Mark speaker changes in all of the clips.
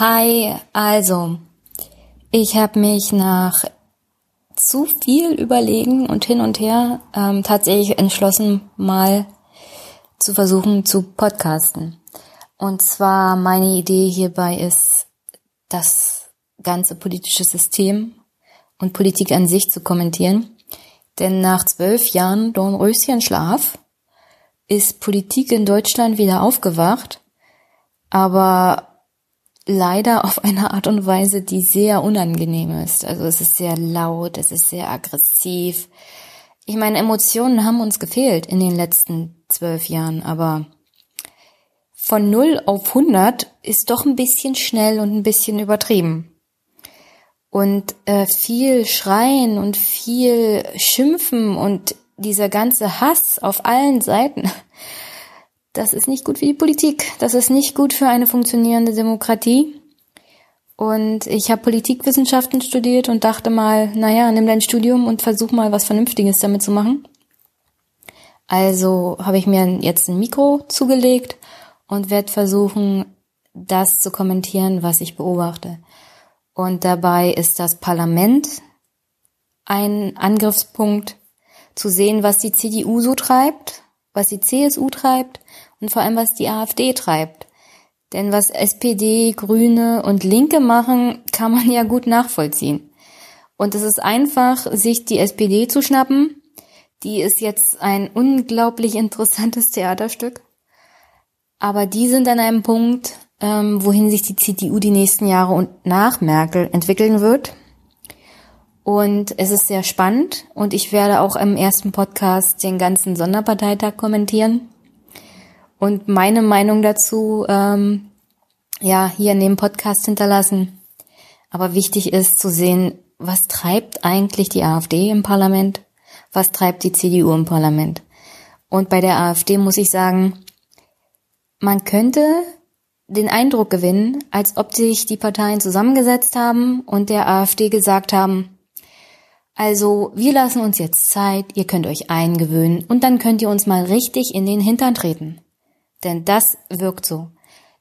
Speaker 1: Hi, also, ich habe mich nach zu viel Überlegen und hin und her ähm, tatsächlich entschlossen, mal zu versuchen zu podcasten. Und zwar meine Idee hierbei ist, das ganze politische System und Politik an sich zu kommentieren. Denn nach zwölf Jahren Dornröschenschlaf ist Politik in Deutschland wieder aufgewacht, aber leider auf eine Art und Weise, die sehr unangenehm ist. Also es ist sehr laut, es ist sehr aggressiv. Ich meine, Emotionen haben uns gefehlt in den letzten zwölf Jahren, aber von 0 auf 100 ist doch ein bisschen schnell und ein bisschen übertrieben. Und äh, viel Schreien und viel Schimpfen und dieser ganze Hass auf allen Seiten, das ist nicht gut für die Politik. Das ist nicht gut für eine funktionierende Demokratie. Und ich habe Politikwissenschaften studiert und dachte mal, naja, nimm dein Studium und versuch mal was Vernünftiges damit zu machen. Also habe ich mir jetzt ein Mikro zugelegt und werde versuchen, das zu kommentieren, was ich beobachte. Und dabei ist das Parlament ein Angriffspunkt, zu sehen, was die CDU so treibt, was die CSU treibt und vor allem, was die AfD treibt. Denn was SPD, Grüne und Linke machen, kann man ja gut nachvollziehen. Und es ist einfach, sich die SPD zu schnappen. Die ist jetzt ein unglaublich interessantes Theaterstück. Aber die sind an einem Punkt, ähm, wohin sich die CDU die nächsten Jahre und nach Merkel entwickeln wird. Und es ist sehr spannend und ich werde auch im ersten Podcast den ganzen Sonderparteitag kommentieren und meine Meinung dazu ähm, ja hier in dem Podcast hinterlassen. Aber wichtig ist zu sehen, was treibt eigentlich die AfD im Parlament, was treibt die CDU im Parlament. Und bei der AfD muss ich sagen, man könnte den Eindruck gewinnen, als ob sich die Parteien zusammengesetzt haben und der AfD gesagt haben, also, wir lassen uns jetzt Zeit, ihr könnt euch eingewöhnen und dann könnt ihr uns mal richtig in den Hintern treten. Denn das wirkt so.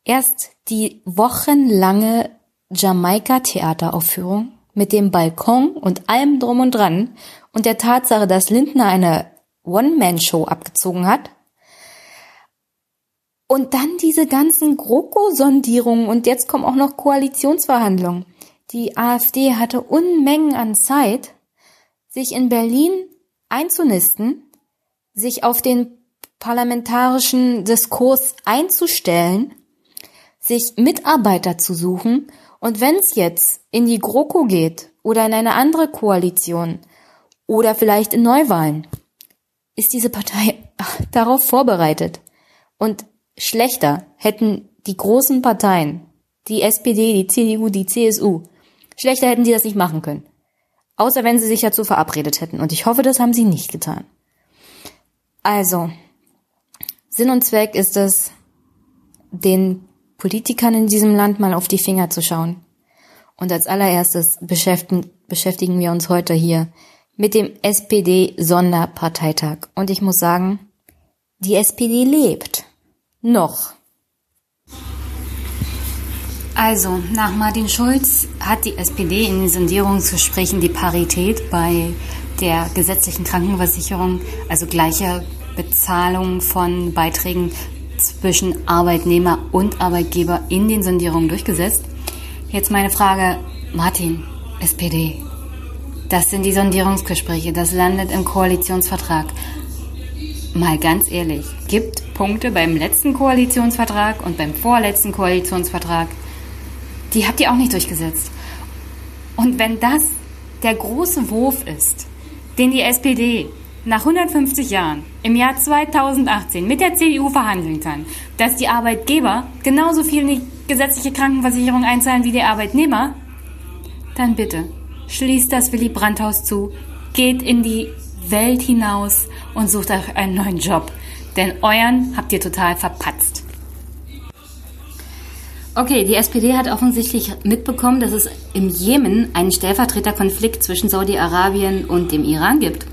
Speaker 1: Erst die wochenlange Jamaika-Theateraufführung mit dem Balkon und allem drum und dran und der Tatsache, dass Lindner eine One-Man-Show abgezogen hat. Und dann diese ganzen GroKo-Sondierungen und jetzt kommen auch noch Koalitionsverhandlungen. Die AfD hatte Unmengen an Zeit, sich in Berlin einzunisten, sich auf den parlamentarischen Diskurs einzustellen, sich Mitarbeiter zu suchen und wenn es jetzt in die GroKo geht oder in eine andere Koalition oder vielleicht in Neuwahlen, ist diese Partei darauf vorbereitet. Und schlechter hätten die großen Parteien, die SPD, die CDU, die CSU, schlechter hätten sie das nicht machen können. Außer wenn sie sich dazu verabredet hätten. Und ich hoffe, das haben sie nicht getan. Also, Sinn und Zweck ist es, den Politikern in diesem Land mal auf die Finger zu schauen. Und als allererstes beschäftigen, wir uns heute hier mit dem SPD-Sonderparteitag. Und ich muss sagen, die SPD lebt. Noch. Also, nach Martin Schulz hat die SPD in den Sondierungsgesprächen die Parität bei der gesetzlichen Krankenversicherung, also gleicher Bezahlung von Beiträgen zwischen Arbeitnehmer und Arbeitgeber in den Sondierungen durchgesetzt. Jetzt meine Frage, Martin, SPD. Das sind die Sondierungsgespräche, das landet im Koalitionsvertrag. Mal ganz ehrlich, gibt Punkte beim letzten Koalitionsvertrag und beim vorletzten Koalitionsvertrag, die habt ihr auch nicht durchgesetzt. Und wenn das der große Wurf ist, den die SPD nach 150 Jahren im Jahr 2018 mit der CDU verhandeln kann, dass die Arbeitgeber genauso viel in die gesetzliche Krankenversicherung einzahlen wie die Arbeitnehmer, dann bitte schließt das Willy Brandt-Haus zu, geht in die Welt hinaus und sucht euch einen neuen Job. Denn euren habt ihr total verpatzt. Okay, die SPD hat offensichtlich mitbekommen, dass es im Jemen einen Stellvertreterkonflikt zwischen Saudi-Arabien und dem Iran gibt.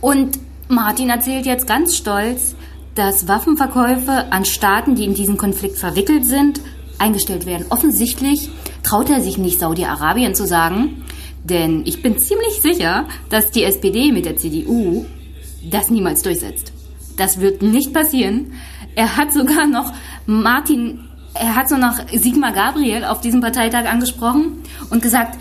Speaker 1: Und Martin erzählt jetzt ganz stolz, dass Waffenverkäufe an Staaten, die in diesen Konflikt verwickelt sind, eingestellt werden. Offensichtlich traut er sich nicht, Saudi-Arabien zu sagen, denn ich bin ziemlich sicher, dass die SPD mit der CDU das niemals durchsetzt. Das wird nicht passieren. Er hat sogar noch Martin, er hat so noch Sigmar Gabriel auf diesem Parteitag angesprochen und gesagt,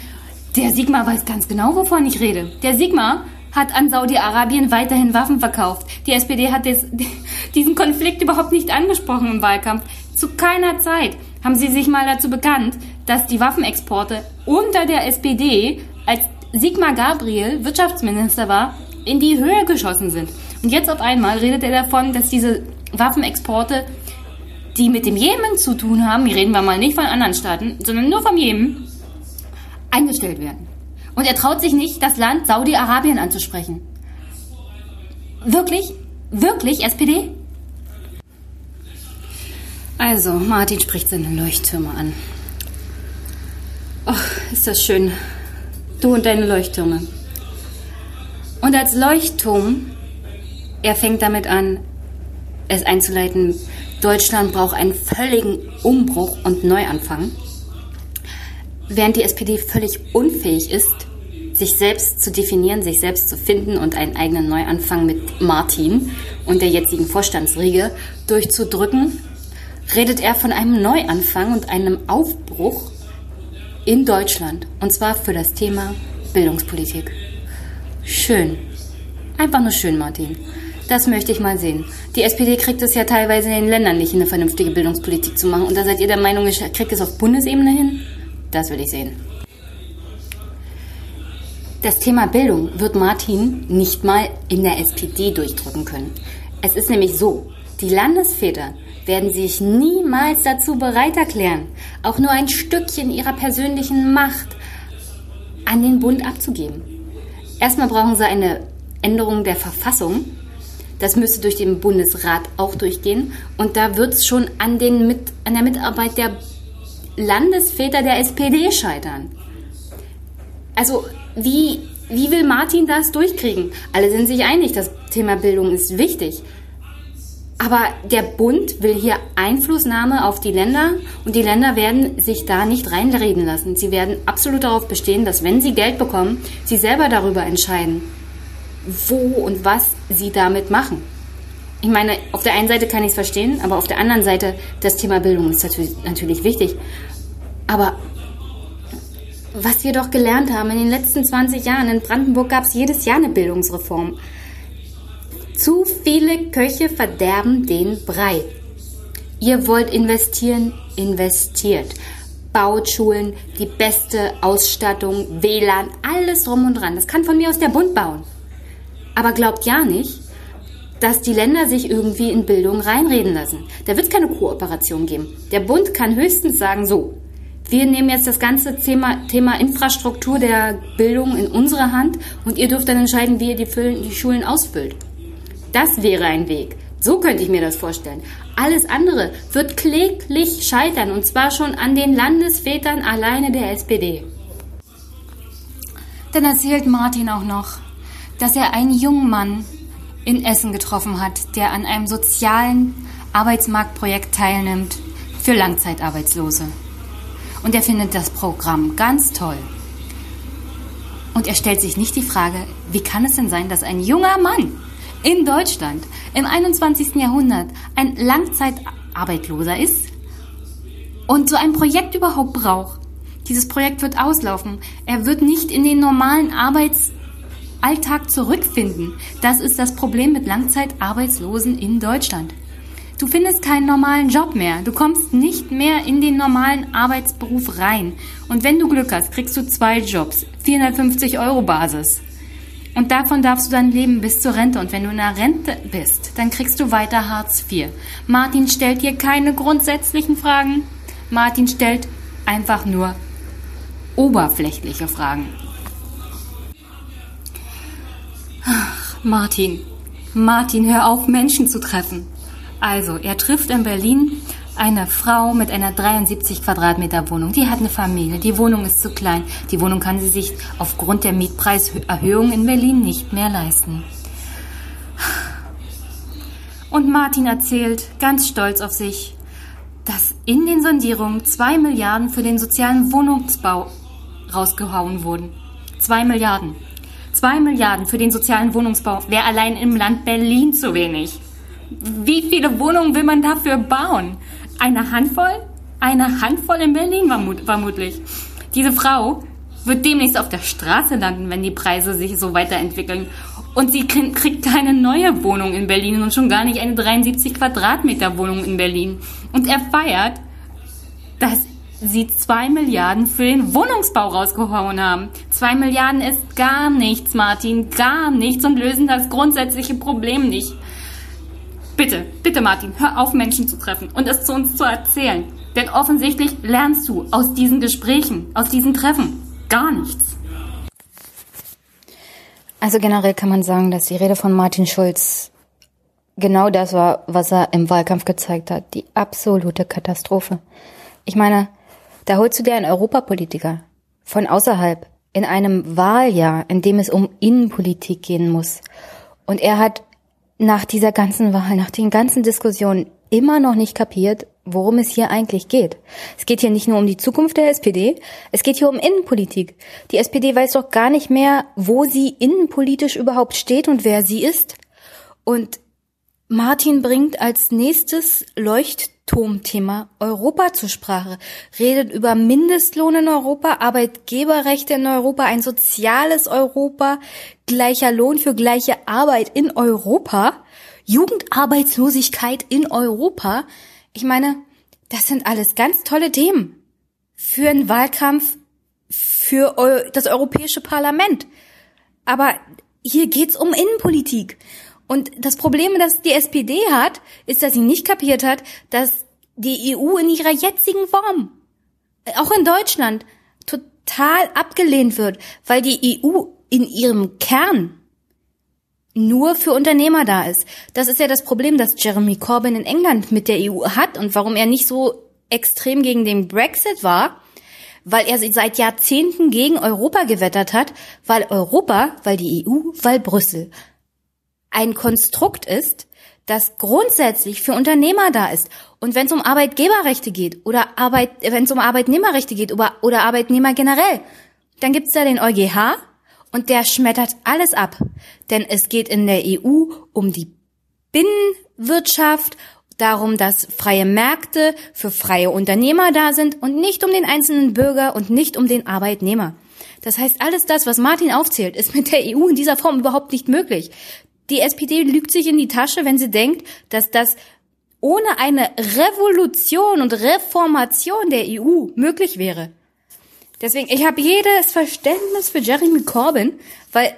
Speaker 1: der Sigmar weiß ganz genau, wovon ich rede. Der Sigmar hat an Saudi-Arabien weiterhin Waffen verkauft. Die SPD hat des, diesen Konflikt überhaupt nicht angesprochen im Wahlkampf. Zu keiner Zeit haben sie sich mal dazu bekannt, dass die Waffenexporte unter der SPD, als Sigmar Gabriel Wirtschaftsminister war, in die Höhe geschossen sind. Und jetzt auf einmal redet er davon, dass diese Waffenexporte, die mit dem Jemen zu tun haben, hier reden wir mal nicht von anderen Staaten, sondern nur vom Jemen, eingestellt werden. Und er traut sich nicht, das Land Saudi-Arabien anzusprechen. Wirklich? Wirklich, SPD? Also, Martin spricht seine Leuchttürme an. Ach, ist das schön. Du und deine Leuchttürme. Und als Leuchtturm, er fängt damit an, es einzuleiten, Deutschland braucht einen völligen Umbruch und Neuanfang. Während die SPD völlig unfähig ist, sich selbst zu definieren, sich selbst zu finden und einen eigenen Neuanfang mit Martin und der jetzigen Vorstandsriege durchzudrücken, redet er von einem Neuanfang und einem Aufbruch in Deutschland. Und zwar für das Thema Bildungspolitik. Schön. Einfach nur schön, Martin. Das möchte ich mal sehen. Die SPD kriegt es ja teilweise in den Ländern nicht, eine vernünftige Bildungspolitik zu machen. Und da seid ihr der Meinung, ich kriege es auf Bundesebene hin? Das will ich sehen. Das Thema Bildung wird Martin nicht mal in der SPD durchdrücken können. Es ist nämlich so, die Landesväter werden sich niemals dazu bereit erklären, auch nur ein Stückchen ihrer persönlichen Macht an den Bund abzugeben. Erstmal brauchen sie eine Änderung der Verfassung. Das müsste durch den Bundesrat auch durchgehen. Und da wird es schon an, den Mit an der Mitarbeit der Landesväter der SPD scheitern. Also wie, wie will Martin das durchkriegen? Alle sind sich einig, das Thema Bildung ist wichtig. Aber der Bund will hier Einflussnahme auf die Länder und die Länder werden sich da nicht reinreden lassen. Sie werden absolut darauf bestehen, dass wenn sie Geld bekommen, sie selber darüber entscheiden, wo und was sie damit machen. Ich meine, auf der einen Seite kann ich es verstehen, aber auf der anderen Seite, das Thema Bildung ist natürlich, wichtig. Aber was wir doch gelernt haben in den letzten 20 Jahren, in Brandenburg gab es jedes Jahr eine Bildungsreform. Zu viele Köche verderben den Brei. Ihr wollt investieren, investiert. Baut Schulen, die beste Ausstattung, WLAN, alles drum und dran. Das kann von mir aus der Bund bauen. Aber glaubt ja nicht, dass die Länder sich irgendwie in Bildung reinreden lassen. Da wird es keine Kooperation geben. Der Bund kann höchstens sagen, so, wir nehmen jetzt das ganze Thema, Thema Infrastruktur der Bildung in unsere Hand und ihr dürft dann entscheiden, wie ihr die, die Schulen ausfüllt. Das wäre ein Weg. So könnte ich mir das vorstellen. Alles andere wird kläglich scheitern und zwar schon an den Landesvätern alleine der SPD. Dann erzählt Martin auch noch, dass er einen jungen Mann in Essen getroffen hat, der an einem sozialen Arbeitsmarktprojekt teilnimmt für Langzeitarbeitslose. Und er findet das Programm ganz toll. Und er stellt sich nicht die Frage, wie kann es denn sein, dass ein junger Mann in Deutschland im 21. Jahrhundert ein Langzeitarbeitloser ist und so ein Projekt überhaupt braucht. Dieses Projekt wird auslaufen. Er wird nicht in den normalen Arbeitsalltag zurückfinden. Das ist das Problem mit Langzeitarbeitslosen in Deutschland. Du findest keinen normalen Job mehr. Du kommst nicht mehr in den normalen Arbeitsberuf rein. Und wenn du Glück hast, kriegst du zwei Jobs. 450 Euro Basis. Und davon darfst du dann leben bis zur Rente. Und wenn du in der Rente bist, dann kriegst du weiter Hartz IV. Martin stellt hier keine grundsätzlichen Fragen. Martin stellt einfach nur oberflächliche Fragen. Martin, Martin, hör auf, Menschen zu treffen. Also, er trifft in Berlin eine Frau mit einer 73 Quadratmeter Wohnung. Die hat eine Familie. Die Wohnung ist zu klein. Die Wohnung kann sie sich aufgrund der Mietpreiserhöhung in Berlin nicht mehr leisten. Und Martin erzählt ganz stolz auf sich, dass in den Sondierungen zwei Milliarden für den sozialen Wohnungsbau rausgehauen wurden. Zwei Milliarden. Zwei Milliarden für den sozialen Wohnungsbau wäre allein im Land Berlin zu wenig. Wie viele Wohnungen will man dafür bauen? Eine Handvoll? Eine Handvoll in Berlin vermutlich. Diese Frau wird demnächst auf der Straße landen, wenn die Preise sich so weiterentwickeln. Und sie kriegt keine neue Wohnung in Berlin und schon gar nicht eine 73 Quadratmeter Wohnung in Berlin. Und er feiert, dass sie zwei Milliarden für den Wohnungsbau rausgehauen haben. Zwei Milliarden ist gar nichts, Martin, gar nichts und lösen das grundsätzliche Problem nicht. Bitte, bitte, Martin, hör auf, Menschen zu treffen und es zu uns zu erzählen. Denn offensichtlich lernst du aus diesen Gesprächen, aus diesen Treffen gar nichts. Also generell kann man sagen, dass die Rede von Martin Schulz genau das war, was er im Wahlkampf gezeigt hat. Die absolute Katastrophe. Ich meine, da holst du dir einen Europapolitiker von außerhalb in einem Wahljahr, in dem es um Innenpolitik gehen muss. Und er hat nach dieser ganzen Wahl, nach den ganzen Diskussionen immer noch nicht kapiert, worum es hier eigentlich geht. Es geht hier nicht nur um die Zukunft der SPD, es geht hier um Innenpolitik. Die SPD weiß doch gar nicht mehr, wo sie innenpolitisch überhaupt steht und wer sie ist. Und Martin bringt als nächstes Leuchtturmthema Europa zur Sprache, redet über Mindestlohn in Europa, Arbeitgeberrechte in Europa, ein soziales Europa, gleicher Lohn für gleiche Arbeit in Europa, Jugendarbeitslosigkeit in Europa. Ich meine, das sind alles ganz tolle Themen für einen Wahlkampf für das Europäische Parlament. Aber hier geht's um Innenpolitik. Und das Problem, das die SPD hat, ist, dass sie nicht kapiert hat, dass die EU in ihrer jetzigen Form, auch in Deutschland, total abgelehnt wird, weil die EU in ihrem Kern nur für Unternehmer da ist. Das ist ja das Problem, das Jeremy Corbyn in England mit der EU hat und warum er nicht so extrem gegen den Brexit war, weil er seit Jahrzehnten gegen Europa gewettert hat, weil Europa, weil die EU, weil Brüssel ein Konstrukt ist, das grundsätzlich für Unternehmer da ist. Und wenn es um Arbeitgeberrechte geht oder Arbeit, wenn es um Arbeitnehmerrechte geht oder, oder Arbeitnehmer generell, dann gibt's da den EuGH und der schmettert alles ab. Denn es geht in der EU um die Binnenwirtschaft, darum, dass freie Märkte für freie Unternehmer da sind und nicht um den einzelnen Bürger und nicht um den Arbeitnehmer. Das heißt, alles das, was Martin aufzählt, ist mit der EU in dieser Form überhaupt nicht möglich. Die SPD lügt sich in die Tasche, wenn sie denkt, dass das ohne eine Revolution und Reformation der EU möglich wäre. Deswegen, ich habe jedes Verständnis für Jeremy Corbyn, weil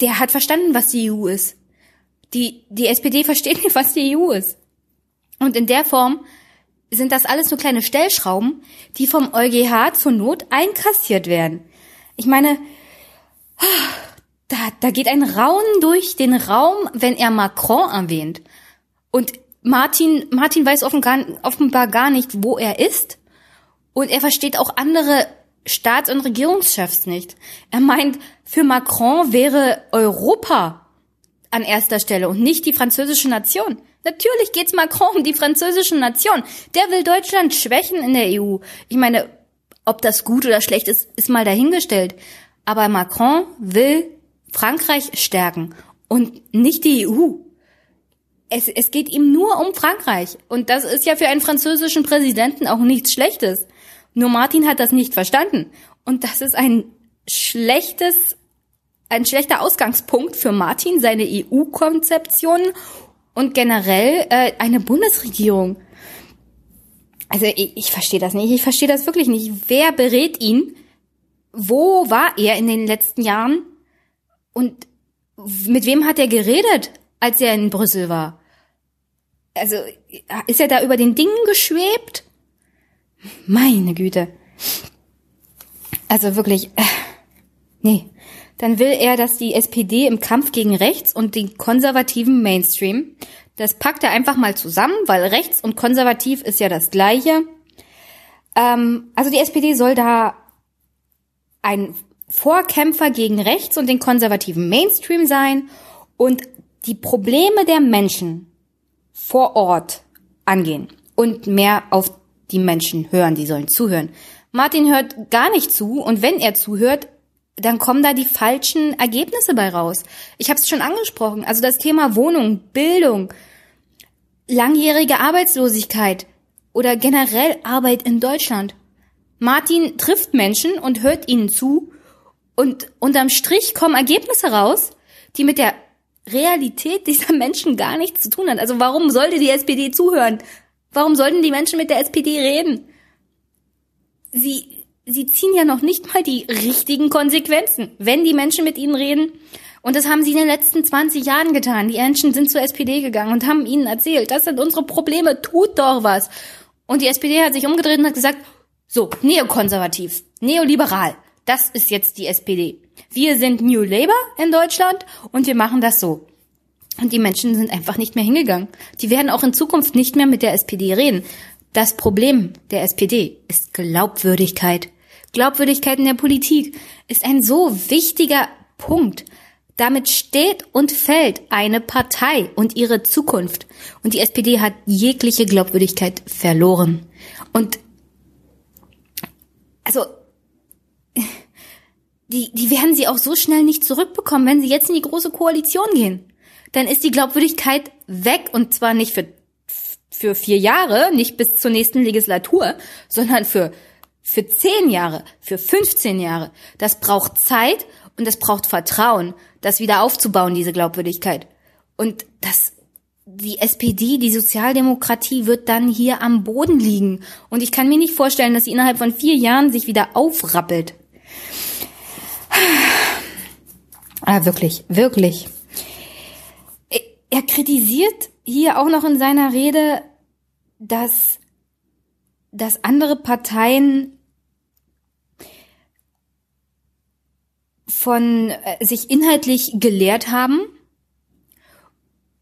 Speaker 1: der hat verstanden, was die EU ist. Die, die SPD versteht nicht, was die EU ist. Und in der Form sind das alles nur kleine Stellschrauben, die vom EuGH zur Not einkassiert werden. Ich meine, da, da geht ein Raunen durch den Raum, wenn er Macron erwähnt. Und Martin, Martin weiß offenbar gar nicht, wo er ist. Und er versteht auch andere Staats- und Regierungschefs nicht. Er meint, für Macron wäre Europa an erster Stelle und nicht die französische Nation. Natürlich geht's Macron um die französische Nation. Der will Deutschland schwächen in der EU. Ich meine, ob das gut oder schlecht ist, ist mal dahingestellt. Aber Macron will Frankreich stärken und nicht die EU. Es, es geht ihm nur um Frankreich. Und das ist ja für einen französischen Präsidenten auch nichts Schlechtes. Nur Martin hat das nicht verstanden. Und das ist ein schlechtes, ein schlechter Ausgangspunkt für Martin, seine EU-Konzeption und generell äh, eine Bundesregierung. Also ich, ich verstehe das nicht. Ich verstehe das wirklich nicht. Wer berät ihn? Wo war er in den letzten Jahren? Und mit wem hat er geredet, als er in Brüssel war? Also, ist er da über den Dingen geschwebt? Meine Güte. Also wirklich, äh, nee. Dann will er, dass die SPD im Kampf gegen rechts und den konservativen Mainstream, das packt er einfach mal zusammen, weil rechts und konservativ ist ja das gleiche. Ähm, also die SPD soll da ein Vorkämpfer gegen rechts und den konservativen Mainstream sein und die Probleme der Menschen vor Ort angehen und mehr auf die Menschen hören, die sollen zuhören. Martin hört gar nicht zu und wenn er zuhört, dann kommen da die falschen Ergebnisse bei raus. Ich habe es schon angesprochen. Also das Thema Wohnung, Bildung, langjährige Arbeitslosigkeit oder generell Arbeit in Deutschland. Martin trifft Menschen und hört ihnen zu und unterm Strich kommen Ergebnisse raus, die mit der Realität dieser Menschen gar nichts zu tun haben. Also warum sollte die SPD zuhören? Warum sollten die Menschen mit der SPD reden? Sie, sie ziehen ja noch nicht mal die richtigen Konsequenzen, wenn die Menschen mit ihnen reden. Und das haben sie in den letzten 20 Jahren getan. Die Menschen sind zur SPD gegangen und haben ihnen erzählt, das sind unsere Probleme, tut doch was. Und die SPD hat sich umgedreht und hat gesagt, so, neokonservativ, neoliberal, das ist jetzt die SPD. Wir sind New Labour in Deutschland und wir machen das so. Und die Menschen sind einfach nicht mehr hingegangen. Die werden auch in Zukunft nicht mehr mit der SPD reden. Das Problem der SPD ist Glaubwürdigkeit. Glaubwürdigkeit in der Politik ist ein so wichtiger Punkt. Damit steht und fällt eine Partei und ihre Zukunft. Und die SPD hat jegliche Glaubwürdigkeit verloren. Und also die, die werden sie auch so schnell nicht zurückbekommen, wenn sie jetzt in die große Koalition gehen. Dann ist die Glaubwürdigkeit weg und zwar nicht für, für vier Jahre, nicht bis zur nächsten Legislatur, sondern für, für zehn Jahre, für 15 Jahre. Das braucht Zeit und das braucht Vertrauen das wieder aufzubauen, diese Glaubwürdigkeit. Und das, die SPD, die Sozialdemokratie wird dann hier am Boden liegen. Und ich kann mir nicht vorstellen, dass sie innerhalb von vier Jahren sich wieder aufrappelt. Ah, wirklich, wirklich. Er kritisiert hier auch noch in seiner Rede, dass, dass andere Parteien von äh, sich inhaltlich gelehrt haben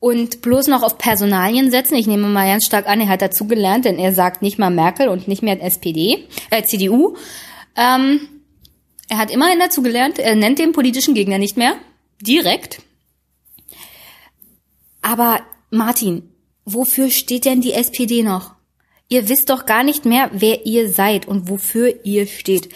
Speaker 1: und bloß noch auf Personalien setzen. Ich nehme mal ganz stark an, er hat dazu gelernt, denn er sagt nicht mal Merkel und nicht mehr SPD, äh, CDU. Ähm, er hat immerhin dazu gelernt, er nennt den politischen Gegner nicht mehr direkt. Aber Martin, wofür steht denn die SPD noch? Ihr wisst doch gar nicht mehr, wer ihr seid und wofür ihr steht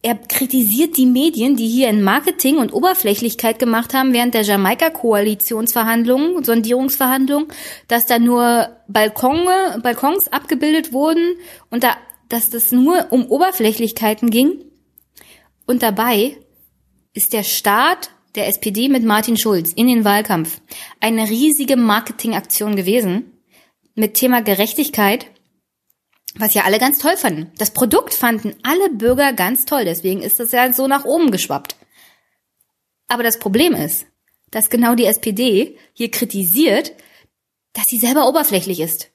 Speaker 1: er kritisiert die Medien, die hier in Marketing und Oberflächlichkeit gemacht haben während der Jamaika-Koalitionsverhandlungen, Sondierungsverhandlungen, dass da nur Balkone, Balkons abgebildet wurden und da, dass das nur um Oberflächlichkeiten ging. Und dabei ist der Start der SPD mit Martin Schulz in den Wahlkampf eine riesige Marketingaktion gewesen mit Thema Gerechtigkeit was ja alle ganz toll fanden. Das Produkt fanden alle Bürger ganz toll, deswegen ist das ja so nach oben geschwappt. Aber das Problem ist, dass genau die SPD hier kritisiert, dass sie selber oberflächlich ist.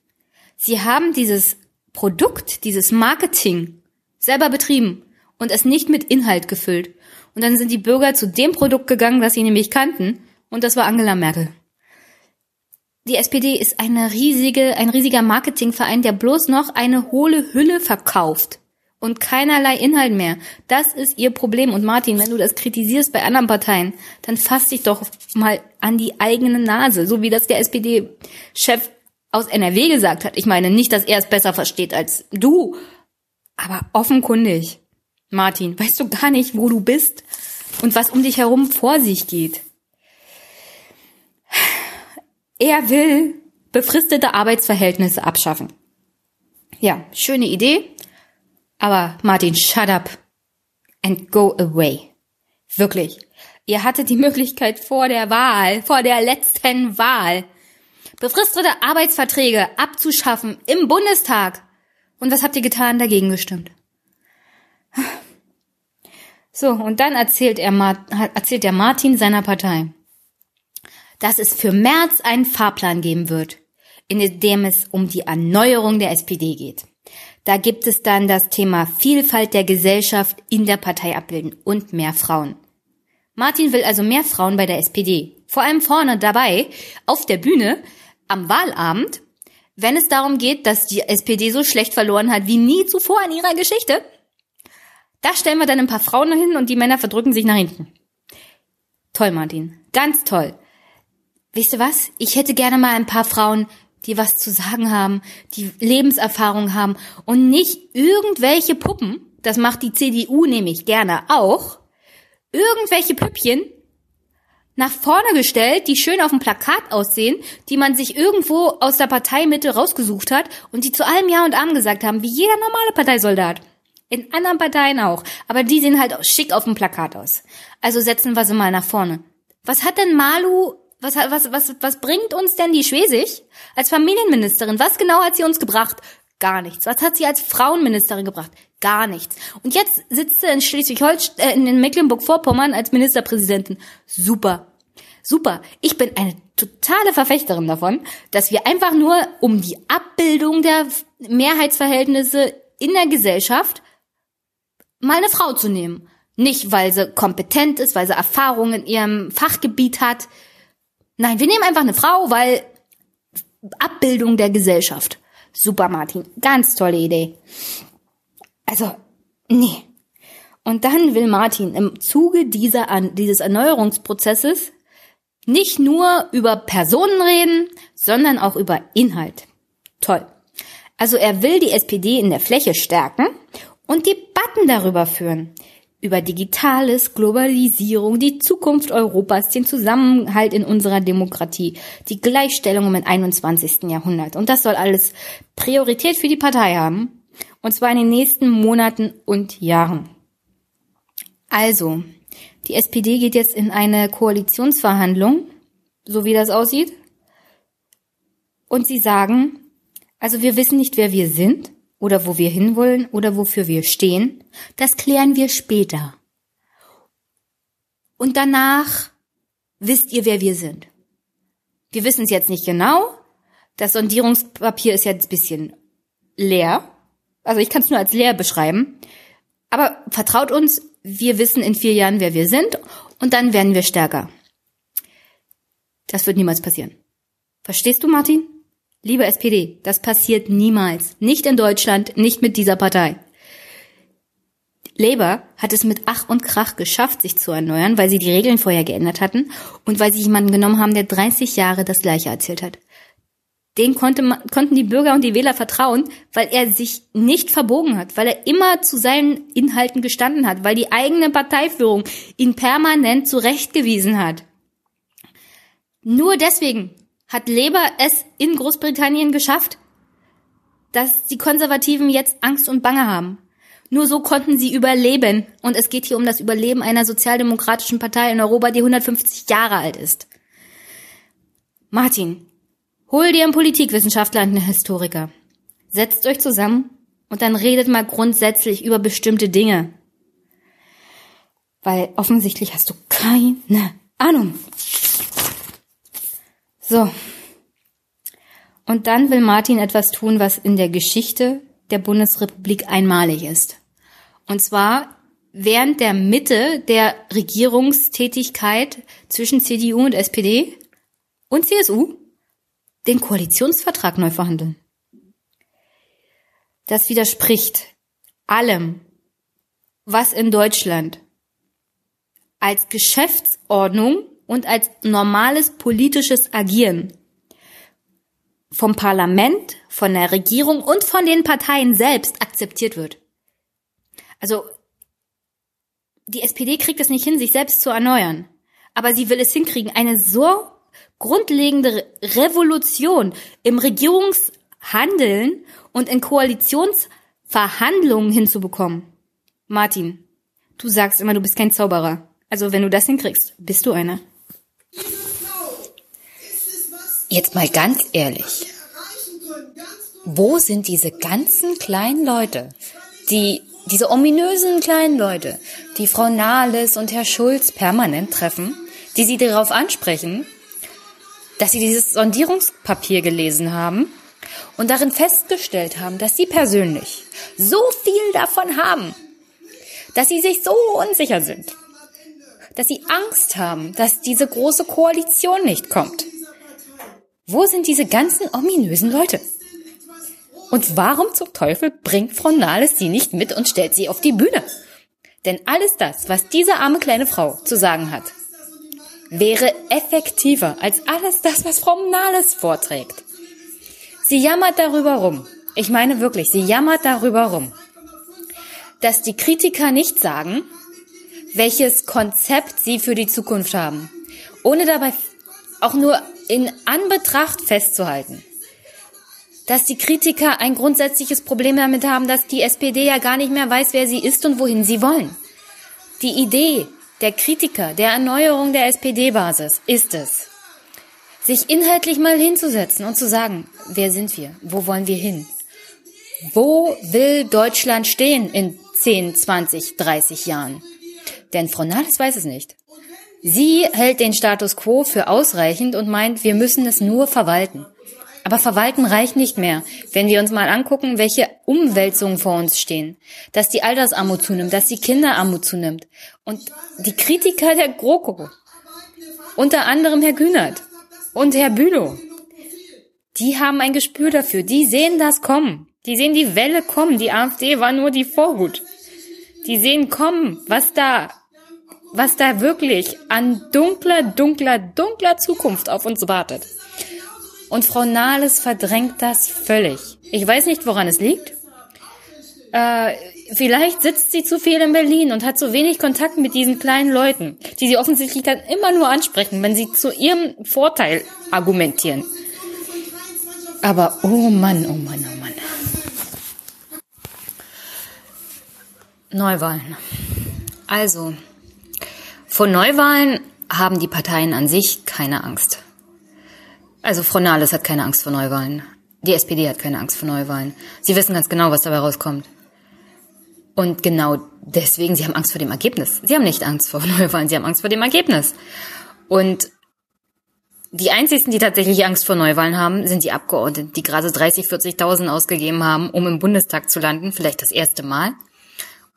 Speaker 1: Sie haben dieses Produkt, dieses Marketing selber betrieben und es nicht mit Inhalt gefüllt. Und dann sind die Bürger zu dem Produkt gegangen, das sie nämlich kannten, und das war Angela Merkel. Die SPD ist eine riesige, ein riesiger Marketingverein, der bloß noch eine hohle Hülle verkauft und keinerlei Inhalt mehr. Das ist ihr Problem. Und Martin, wenn du das kritisierst bei anderen Parteien, dann fass dich doch mal an die eigene Nase, so wie das der SPD-Chef aus NRW gesagt hat. Ich meine nicht, dass er es besser versteht als du, aber offenkundig. Martin, weißt du gar nicht, wo du bist und was um dich herum vor sich geht. Er will befristete Arbeitsverhältnisse abschaffen. Ja, schöne Idee. Aber Martin, shut up and go away. Wirklich. Ihr hattet die Möglichkeit vor der Wahl, vor der letzten Wahl, befristete Arbeitsverträge abzuschaffen im Bundestag. Und was habt ihr getan? Dagegen gestimmt. So, und dann erzählt er, erzählt der Martin seiner Partei dass es für März einen Fahrplan geben wird, in dem es um die Erneuerung der SPD geht. Da gibt es dann das Thema Vielfalt der Gesellschaft in der Partei abbilden und mehr Frauen. Martin will also mehr Frauen bei der SPD. Vor allem vorne dabei, auf der Bühne, am Wahlabend, wenn es darum geht, dass die SPD so schlecht verloren hat wie nie zuvor in ihrer Geschichte. Da stellen wir dann ein paar Frauen hin und die Männer verdrücken sich nach hinten. Toll, Martin. Ganz toll. Weißt du was? Ich hätte gerne mal ein paar Frauen die was zu sagen haben, die Lebenserfahrung haben und nicht irgendwelche Puppen, das macht die CDU nämlich gerne auch, irgendwelche Püppchen nach vorne gestellt, die schön auf dem Plakat aussehen, die man sich irgendwo aus der Parteimitte rausgesucht hat und die zu allem Ja und Arm gesagt haben, wie jeder normale Parteisoldat. In anderen Parteien auch. Aber die sehen halt schick auf dem Plakat aus. Also setzen wir sie mal nach vorne. Was hat denn Malu, was, was, was, was bringt uns denn die Schwesig als Familienministerin? Was genau hat sie uns gebracht? Gar nichts. Was hat sie als Frauenministerin gebracht? Gar nichts. Und jetzt sitzt sie in Schleswig-Holstein, äh, in Mecklenburg-Vorpommern als Ministerpräsidentin. Super. Super. Ich bin eine totale Verfechterin davon, dass wir einfach nur um die Abbildung der Mehrheitsverhältnisse in der Gesellschaft mal eine Frau zu nehmen. Nicht, weil sie kompetent ist, weil sie Erfahrung in ihrem Fachgebiet hat. Nein, wir nehmen einfach eine Frau, weil Abbildung der Gesellschaft. Super, Martin. Ganz tolle Idee. Also, nee. Und dann will Martin im Zuge dieser, dieses Erneuerungsprozesses nicht nur über Personen reden, sondern auch über Inhalt. Toll. Also er will die SPD in der Fläche stärken und Debatten darüber führen. Über Digitales, Globalisierung, die Zukunft Europas, den Zusammenhalt in unserer Demokratie, die Gleichstellung im 21. Jahrhundert. Und das soll alles Priorität für die Partei haben. Und zwar in den nächsten Monaten und Jahren. Also, die SPD geht jetzt in eine Koalitionsverhandlung, so wie das aussieht. Und sie sagen, also wir wissen nicht, wer wir sind oder wo wir hinwollen oder wofür wir stehen. Das klären wir später. Und danach wisst ihr, wer wir sind. Wir wissen es jetzt nicht genau. Das Sondierungspapier ist jetzt ein bisschen leer. Also ich kann es nur als leer beschreiben. Aber vertraut uns, wir wissen in vier Jahren, wer wir sind und dann werden wir stärker. Das wird niemals passieren. Verstehst du, Martin? Liebe SPD, das passiert niemals. Nicht in Deutschland, nicht mit dieser Partei. Labour hat es mit Ach und Krach geschafft, sich zu erneuern, weil sie die Regeln vorher geändert hatten und weil sie jemanden genommen haben, der 30 Jahre das Gleiche erzählt hat den konnte man, konnten die Bürger und die Wähler vertrauen, weil er sich nicht verbogen hat, weil er immer zu seinen Inhalten gestanden hat, weil die eigene Parteiführung ihn permanent zurechtgewiesen hat. Nur deswegen hat Labour es in Großbritannien geschafft, dass die Konservativen jetzt Angst und Bange haben. Nur so konnten sie überleben. Und es geht hier um das Überleben einer sozialdemokratischen Partei in Europa, die 150 Jahre alt ist. Martin, Hol dir einen Politikwissenschaftler und einen Historiker. Setzt euch zusammen und dann redet mal grundsätzlich über bestimmte Dinge. Weil offensichtlich hast du keine Ahnung. So. Und dann will Martin etwas tun, was in der Geschichte der Bundesrepublik einmalig ist. Und zwar während der Mitte der Regierungstätigkeit zwischen CDU und SPD und CSU den Koalitionsvertrag neu verhandeln. Das widerspricht allem, was in Deutschland als Geschäftsordnung und als normales politisches Agieren vom Parlament, von der Regierung und von den Parteien selbst akzeptiert wird. Also die SPD kriegt es nicht hin, sich selbst zu erneuern, aber sie will es hinkriegen, eine so grundlegende Revolution im Regierungshandeln und in Koalitionsverhandlungen hinzubekommen. Martin, du sagst immer, du bist kein Zauberer. Also wenn du das hinkriegst, bist du einer.
Speaker 2: Jetzt mal ganz ehrlich. Wo sind diese ganzen kleinen Leute, die, diese ominösen kleinen Leute, die Frau Nahles und Herr Schulz permanent treffen, die sie darauf ansprechen, dass sie dieses Sondierungspapier gelesen haben und darin festgestellt haben, dass sie persönlich so viel davon haben, dass sie sich so unsicher sind, dass sie Angst haben, dass diese große Koalition nicht kommt. Wo sind diese ganzen ominösen Leute? Und warum zum Teufel bringt Frau Nahles sie nicht mit und stellt sie auf die Bühne? Denn alles das, was diese arme kleine Frau zu sagen hat, wäre effektiver als alles das, was Frau Nahles vorträgt. Sie jammert darüber rum. Ich meine wirklich, sie jammert darüber rum, dass die Kritiker nicht sagen, welches Konzept sie für die Zukunft haben, ohne dabei auch nur in Anbetracht festzuhalten, dass die Kritiker ein grundsätzliches Problem damit haben, dass die SPD ja gar nicht mehr weiß, wer sie ist und wohin sie wollen. Die Idee der Kritiker der Erneuerung der SPD-Basis ist es, sich inhaltlich mal hinzusetzen und zu sagen, wer sind wir? Wo wollen wir hin? Wo will Deutschland stehen in 10, 20, 30 Jahren? Denn Frau Nahles weiß es nicht. Sie hält den Status quo für ausreichend und meint, wir müssen es nur verwalten. Aber verwalten reicht nicht mehr, wenn wir uns mal angucken, welche Umwälzungen vor uns stehen. Dass die Altersarmut zunimmt, dass die Kinderarmut zunimmt. Und die Kritiker der GroKo, unter anderem Herr Kühnert und Herr Bülow, die haben ein Gespür dafür. Die sehen das kommen. Die sehen die Welle kommen. Die AfD war nur die Vorhut. Die sehen kommen, was da, was da wirklich an dunkler, dunkler, dunkler Zukunft auf uns wartet. Und Frau Nahles verdrängt das völlig. Ich weiß nicht, woran es liegt. Äh, vielleicht sitzt sie zu viel in Berlin und hat zu wenig Kontakt mit diesen kleinen Leuten, die sie offensichtlich dann immer nur ansprechen, wenn sie zu ihrem Vorteil argumentieren. Aber oh Mann, oh Mann, oh Mann. Neuwahlen. Also, vor Neuwahlen haben die Parteien an sich keine Angst. Also Frau Nahles hat keine Angst vor Neuwahlen. Die SPD hat keine Angst vor Neuwahlen. Sie wissen ganz genau, was dabei rauskommt. Und genau deswegen, sie haben Angst vor dem Ergebnis. Sie haben nicht Angst vor Neuwahlen, sie haben Angst vor dem Ergebnis. Und die einzigsten, die tatsächlich Angst vor Neuwahlen haben, sind die Abgeordneten, die gerade 30, 40.000 ausgegeben haben, um im Bundestag zu landen, vielleicht das erste Mal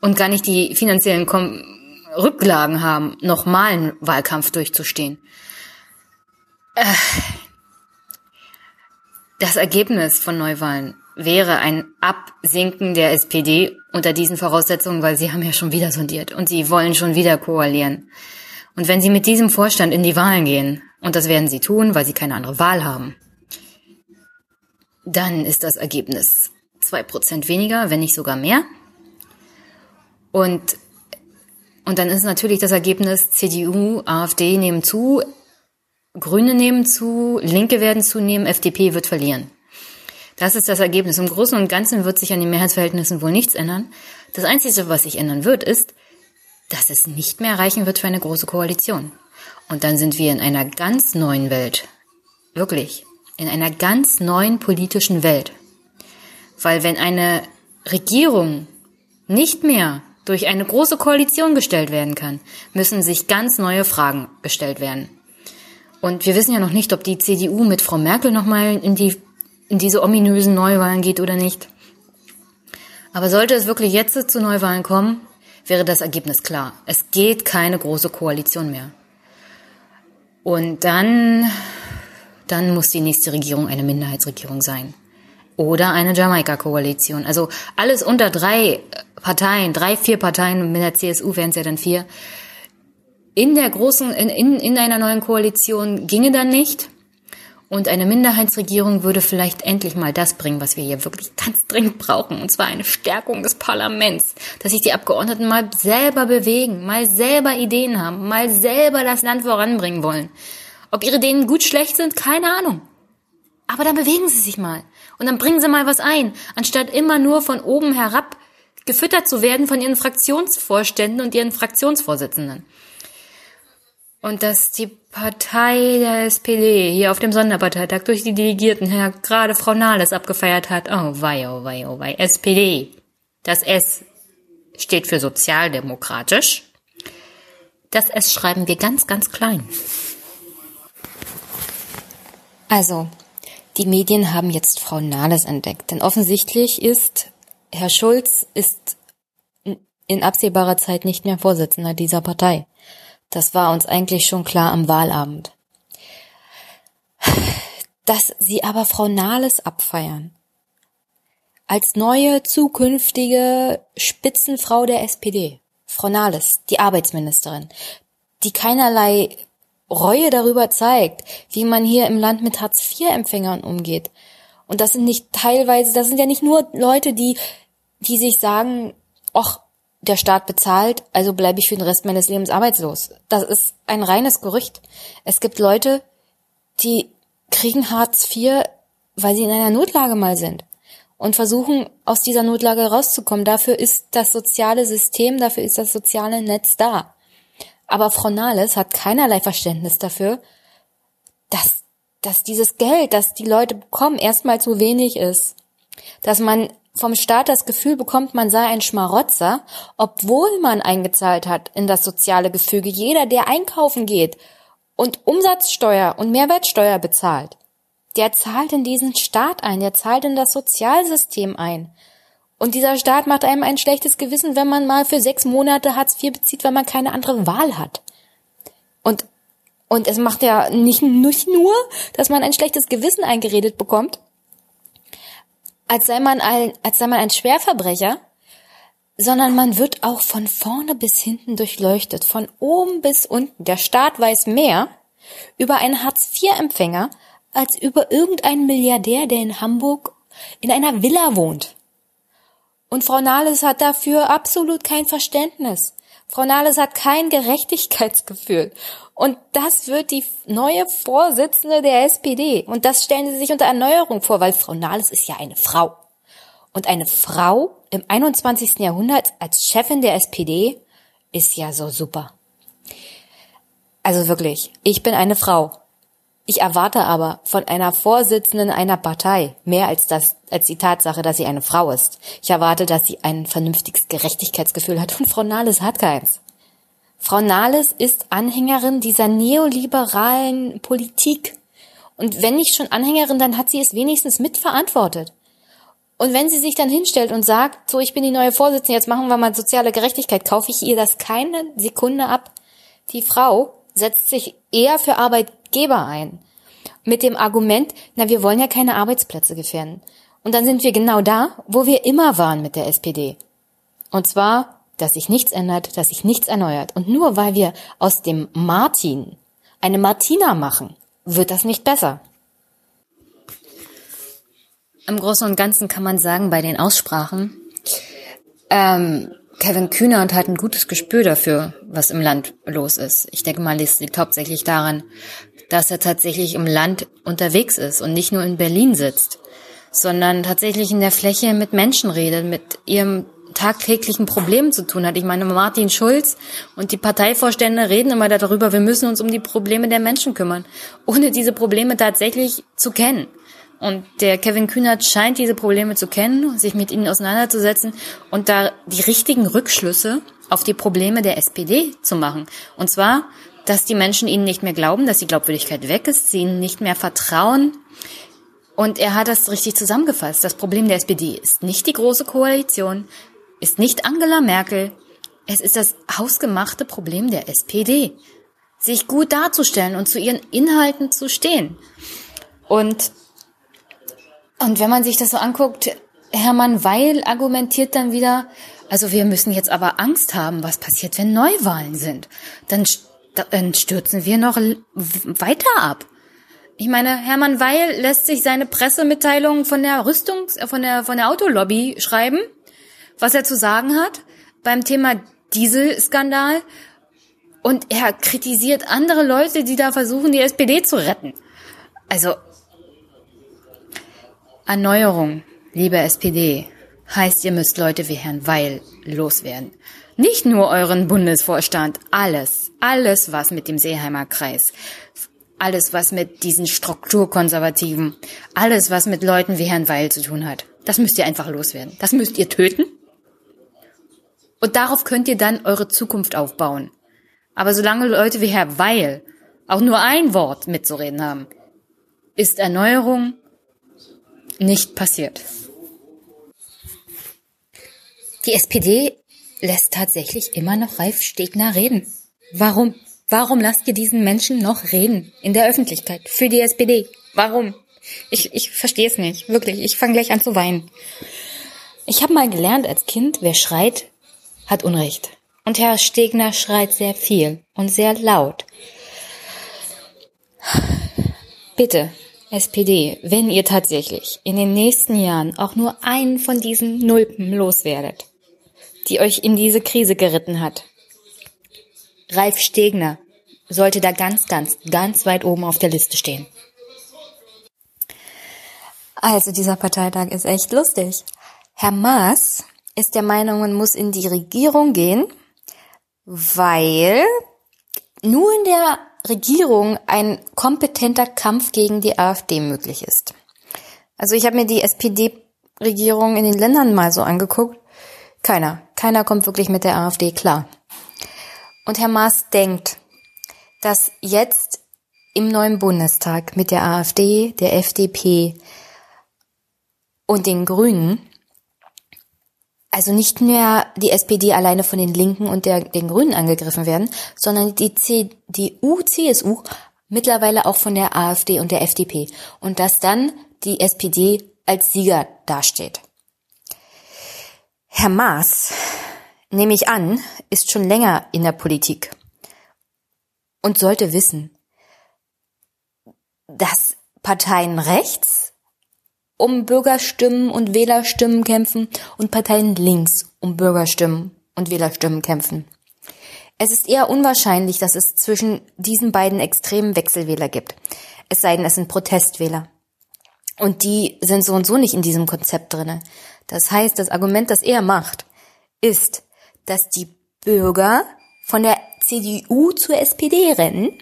Speaker 2: und gar nicht die finanziellen Kom Rücklagen haben, nochmal einen Wahlkampf durchzustehen. Äh, das Ergebnis von Neuwahlen wäre ein Absinken der SPD unter diesen Voraussetzungen, weil sie haben ja schon wieder sondiert und sie wollen schon wieder koalieren. Und wenn sie mit diesem Vorstand in die Wahlen gehen, und das werden sie tun, weil sie keine andere Wahl haben, dann ist das Ergebnis zwei Prozent weniger, wenn nicht sogar mehr. Und, und dann ist natürlich das Ergebnis, CDU, AfD nehmen zu, Grüne nehmen zu, Linke werden zunehmen, FDP wird verlieren. Das ist das Ergebnis. Im Großen und Ganzen wird sich an den Mehrheitsverhältnissen wohl nichts ändern. Das Einzige, was sich ändern wird, ist, dass es nicht mehr reichen wird für eine große Koalition. Und dann sind wir in einer ganz neuen Welt. Wirklich. In einer ganz neuen politischen Welt. Weil wenn eine Regierung nicht mehr durch eine große Koalition gestellt werden kann, müssen sich ganz neue Fragen gestellt werden. Und wir wissen ja noch nicht, ob die CDU mit Frau Merkel nochmal in die, in diese ominösen Neuwahlen geht oder nicht. Aber sollte es wirklich jetzt zu Neuwahlen kommen, wäre das Ergebnis klar. Es geht keine große Koalition mehr. Und dann, dann muss die nächste Regierung eine Minderheitsregierung sein oder eine Jamaika-Koalition. Also alles unter drei Parteien, drei, vier Parteien, mit der CSU wären es ja dann vier. In der großen, in, in, in einer neuen Koalition ginge dann nicht. Und eine Minderheitsregierung würde vielleicht endlich mal das bringen, was wir hier wirklich ganz dringend brauchen, und zwar eine Stärkung des Parlaments, dass sich die Abgeordneten mal selber bewegen, mal selber Ideen haben, mal selber das Land voranbringen wollen. Ob ihre Ideen gut, schlecht sind, keine Ahnung. Aber dann bewegen sie sich mal. Und dann bringen sie mal was ein, anstatt immer nur von oben herab gefüttert zu werden von ihren Fraktionsvorständen und ihren Fraktionsvorsitzenden. Und dass die Partei der SPD hier auf dem Sonderparteitag durch die Delegierten her gerade Frau Nahles abgefeiert hat. Oh wei, oh wei, oh wei. SPD. Das S steht für sozialdemokratisch. Das S schreiben wir ganz, ganz klein.
Speaker 1: Also, die Medien haben jetzt Frau Nahles entdeckt, denn offensichtlich ist, Herr Schulz ist in absehbarer Zeit nicht mehr Vorsitzender dieser Partei. Das war uns eigentlich schon klar am Wahlabend. Dass sie aber Frau Nahles abfeiern. Als neue zukünftige Spitzenfrau der SPD. Frau Nahles, die Arbeitsministerin, die keinerlei Reue darüber zeigt, wie man hier im Land mit Hartz-IV-Empfängern umgeht Und das sind nicht teilweise, das sind ja nicht nur Leute, die, die sich sagen, ach, der Staat bezahlt, also bleibe ich für den Rest meines Lebens arbeitslos. Das ist ein reines Gerücht. Es gibt Leute, die kriegen Hartz IV, weil sie in einer Notlage mal sind und versuchen, aus dieser Notlage rauszukommen. Dafür ist das soziale System, dafür ist das soziale Netz da. Aber Frau Nahles hat keinerlei Verständnis dafür, dass, dass dieses Geld, das die Leute bekommen, erstmal zu wenig ist. Dass man vom Staat das Gefühl bekommt, man sei ein Schmarotzer, obwohl man eingezahlt hat in das soziale Gefüge. Jeder, der einkaufen geht und Umsatzsteuer und Mehrwertsteuer bezahlt, der zahlt in diesen Staat ein, der zahlt in das Sozialsystem ein. Und dieser Staat macht einem ein schlechtes Gewissen, wenn man mal für sechs Monate Hartz IV bezieht, weil man keine andere Wahl hat. Und, und es macht ja nicht, nicht nur, dass man ein schlechtes Gewissen eingeredet bekommt, als sei man ein, als sei man ein Schwerverbrecher, sondern man wird auch von vorne bis hinten durchleuchtet, von oben bis unten. Der Staat weiß mehr über einen Hartz-IV-Empfänger als über irgendeinen Milliardär, der in Hamburg in einer Villa wohnt. Und Frau Nahles hat dafür absolut kein Verständnis. Frau Nahles hat kein Gerechtigkeitsgefühl. Und das wird die neue Vorsitzende der SPD. Und das stellen Sie sich unter Erneuerung vor, weil Frau Nahles ist ja eine Frau. Und eine Frau im 21. Jahrhundert als Chefin der SPD ist ja so super. Also wirklich, ich bin eine Frau. Ich erwarte aber von einer Vorsitzenden einer Partei mehr als das, als die Tatsache, dass sie eine Frau ist. Ich erwarte, dass sie ein vernünftiges Gerechtigkeitsgefühl hat und Frau Nahles hat keins. Frau Nahles ist Anhängerin dieser neoliberalen Politik. Und wenn nicht schon Anhängerin, dann hat sie es wenigstens mitverantwortet. Und wenn sie sich dann hinstellt und sagt, so, ich bin die neue Vorsitzende, jetzt machen wir mal soziale Gerechtigkeit, kaufe ich ihr das keine Sekunde ab. Die Frau setzt sich eher für Arbeitgeber ein. Mit dem Argument, na, wir wollen ja keine Arbeitsplätze gefährden. Und dann sind wir genau da, wo wir immer waren mit der SPD. Und zwar, dass sich nichts ändert, dass sich nichts erneuert. Und nur weil wir aus dem Martin eine Martina machen, wird das nicht besser. Im Großen und Ganzen kann man sagen, bei den Aussprachen, ähm, Kevin Kühnert hat ein gutes Gespür dafür, was im Land los ist. Ich denke mal, das liegt hauptsächlich daran, dass er tatsächlich im Land unterwegs ist und nicht nur in Berlin sitzt, sondern tatsächlich in der Fläche mit Menschen redet, mit ihrem tagtäglichen Problemen zu tun hat. Ich meine, Martin Schulz und die Parteivorstände reden immer darüber, wir müssen uns um die Probleme der Menschen kümmern, ohne diese Probleme tatsächlich zu kennen. Und der Kevin Kühnert scheint diese Probleme zu kennen, sich mit ihnen auseinanderzusetzen und da die richtigen Rückschlüsse auf die Probleme der SPD zu machen. Und zwar, dass die Menschen ihnen nicht mehr glauben, dass die Glaubwürdigkeit weg ist, sie ihnen nicht mehr vertrauen. Und er hat das richtig zusammengefasst. Das Problem der SPD ist nicht die große Koalition, ist nicht Angela Merkel. Es ist das hausgemachte Problem der SPD. Sich gut darzustellen und zu ihren Inhalten zu stehen. Und und wenn man sich das so anguckt, Hermann Weil argumentiert dann wieder, also wir müssen jetzt aber Angst haben, was passiert, wenn Neuwahlen sind. Dann, dann stürzen wir noch weiter ab. Ich meine, Hermann Weil lässt sich seine Pressemitteilung von der Rüstungs-, von der, von der Autolobby schreiben, was er zu sagen hat beim Thema Dieselskandal. Und er kritisiert andere Leute, die da versuchen, die SPD zu retten. Also, Erneuerung, liebe SPD, heißt, ihr müsst Leute wie Herrn Weil loswerden. Nicht nur euren Bundesvorstand, alles, alles, was mit dem Seeheimer Kreis, alles, was mit diesen Strukturkonservativen, alles, was mit Leuten wie Herrn Weil zu tun hat. Das müsst ihr einfach loswerden. Das müsst ihr töten. Und darauf könnt ihr dann eure Zukunft aufbauen. Aber solange Leute wie Herr Weil auch nur ein Wort mitzureden haben, ist Erneuerung nicht passiert. Die SPD lässt tatsächlich immer noch Ralf Stegner reden. Warum? Warum lasst ihr diesen Menschen noch reden in der Öffentlichkeit für die SPD? Warum? Ich, ich verstehe es nicht, wirklich. Ich fange gleich an zu weinen. Ich habe mal gelernt als Kind, wer schreit, hat Unrecht. Und Herr Stegner schreit sehr viel und sehr laut. Bitte,
Speaker 2: SPD, wenn ihr tatsächlich in den nächsten Jahren auch nur einen von diesen Nulpen loswerdet, die euch in diese Krise geritten hat, Ralf Stegner sollte da ganz, ganz, ganz weit oben auf der Liste stehen.
Speaker 1: Also dieser Parteitag ist echt lustig. Herr Maas ist der Meinung, man muss in die Regierung gehen, weil nur in der Regierung ein kompetenter Kampf gegen die AfD möglich ist. Also ich habe mir die SPD-Regierung in den Ländern mal so angeguckt. Keiner, keiner kommt wirklich mit der AfD klar. Und Herr Maas denkt, dass jetzt im neuen Bundestag mit der AfD, der FDP und den Grünen, also nicht mehr die SPD alleine von den Linken und der, den Grünen angegriffen werden, sondern die CDU, CSU mittlerweile auch von der AfD und der FDP und dass dann die SPD als Sieger dasteht. Herr Maas, nehme ich an, ist schon länger in der Politik und sollte wissen, dass Parteien rechts um Bürgerstimmen und Wählerstimmen kämpfen und Parteien links um Bürgerstimmen und Wählerstimmen kämpfen. Es ist eher unwahrscheinlich, dass es zwischen diesen beiden extremen Wechselwähler gibt. Es sei denn, es sind Protestwähler. Und die sind so und so nicht in diesem Konzept drinne. Das heißt, das Argument, das er macht, ist, dass die Bürger von der CDU zur SPD rennen,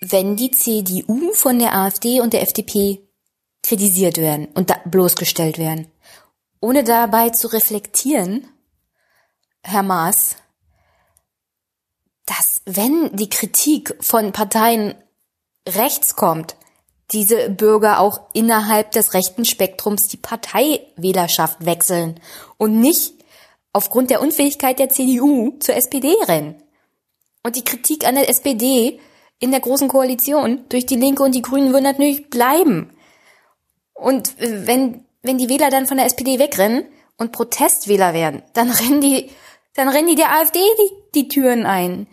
Speaker 1: wenn die CDU von der AfD und der FDP kritisiert werden und bloßgestellt werden, ohne dabei zu reflektieren, Herr Maas, dass wenn die Kritik von Parteien rechts kommt, diese Bürger auch innerhalb des rechten Spektrums die Parteiwählerschaft wechseln und nicht aufgrund der Unfähigkeit der CDU zur SPD rennen. Und die Kritik an der SPD in der großen Koalition durch die Linke und die Grünen wird natürlich bleiben. Und wenn, wenn die Wähler dann von der SPD wegrennen und Protestwähler werden, dann rennen die, dann rennen die der AfD die, die Türen ein.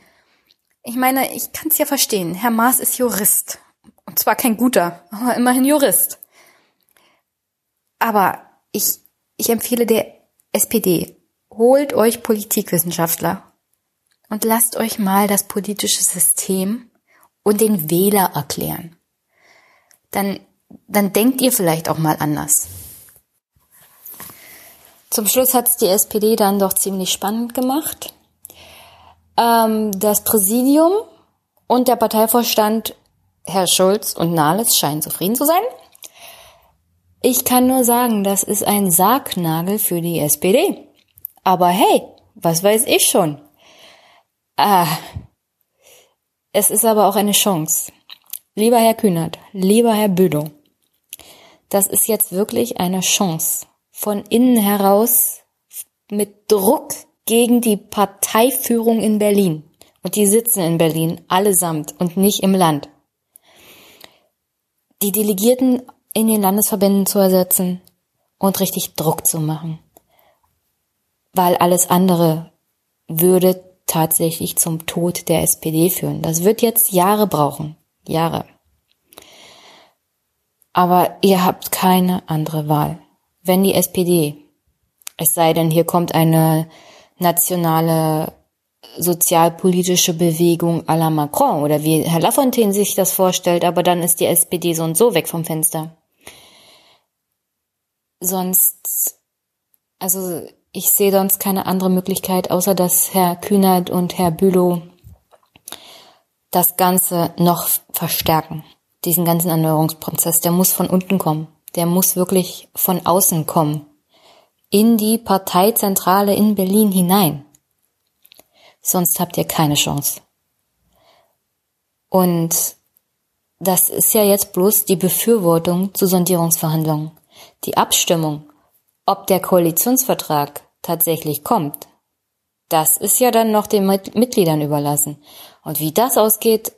Speaker 1: Ich meine, ich kann es ja verstehen. Herr Maas ist Jurist. Und zwar kein guter, aber immerhin Jurist. Aber ich, ich empfehle der SPD, holt euch Politikwissenschaftler und lasst euch mal das politische System und den Wähler erklären. Dann, dann denkt ihr vielleicht auch mal anders. Zum Schluss hat es die SPD dann doch ziemlich spannend gemacht. Ähm, das Präsidium und der Parteivorstand, Herr Schulz und Nahles, scheinen zufrieden zu sein. Ich kann nur sagen, das ist ein Sargnagel für die SPD. Aber hey, was weiß ich schon? Ah, es ist aber auch eine Chance. Lieber Herr Kühnert, lieber Herr Bülow, das ist jetzt wirklich eine Chance, von innen heraus mit Druck gegen die Parteiführung in Berlin. Und die sitzen in Berlin allesamt und nicht im Land. Die Delegierten in den Landesverbänden zu ersetzen und richtig Druck zu machen weil alles andere würde tatsächlich zum Tod der SPD führen. Das wird jetzt Jahre brauchen. Jahre. Aber ihr habt keine andere Wahl. Wenn die SPD, es sei denn, hier kommt eine nationale sozialpolitische Bewegung à la Macron oder wie Herr Lafontaine sich das vorstellt, aber dann ist die SPD so und so weg vom Fenster. Sonst, also ich sehe sonst keine andere Möglichkeit, außer dass Herr Kühnert und Herr Bülow das Ganze noch verstärken. Diesen ganzen Erneuerungsprozess, der muss von unten kommen. Der muss wirklich von außen kommen. In die Parteizentrale in Berlin hinein. Sonst habt ihr keine Chance. Und das ist ja jetzt bloß die Befürwortung zu Sondierungsverhandlungen. Die Abstimmung ob der Koalitionsvertrag tatsächlich kommt, das ist ja dann noch den Mitgliedern überlassen. Und wie das ausgeht,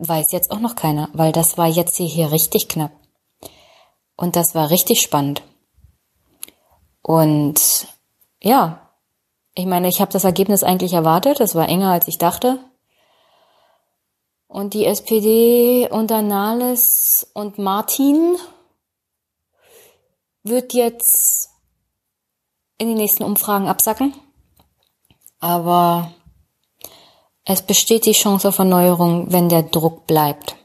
Speaker 1: weiß jetzt auch noch keiner, weil das war jetzt hier richtig knapp. Und das war richtig spannend. Und ja, ich meine, ich habe das Ergebnis eigentlich erwartet, es war enger als ich dachte. Und die SPD unter Nahles und Martin wird jetzt in den nächsten Umfragen absacken. Aber es besteht die Chance auf Erneuerung, wenn der Druck bleibt.